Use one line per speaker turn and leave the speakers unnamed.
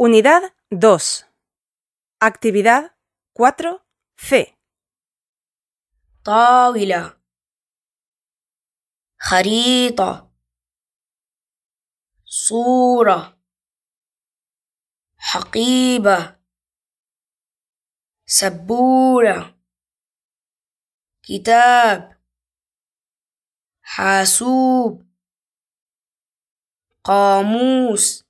Unidad 2. Actividad 4C.
طاولة خريطة صورة حقيبة سبورة كتاب حاسوب قاموس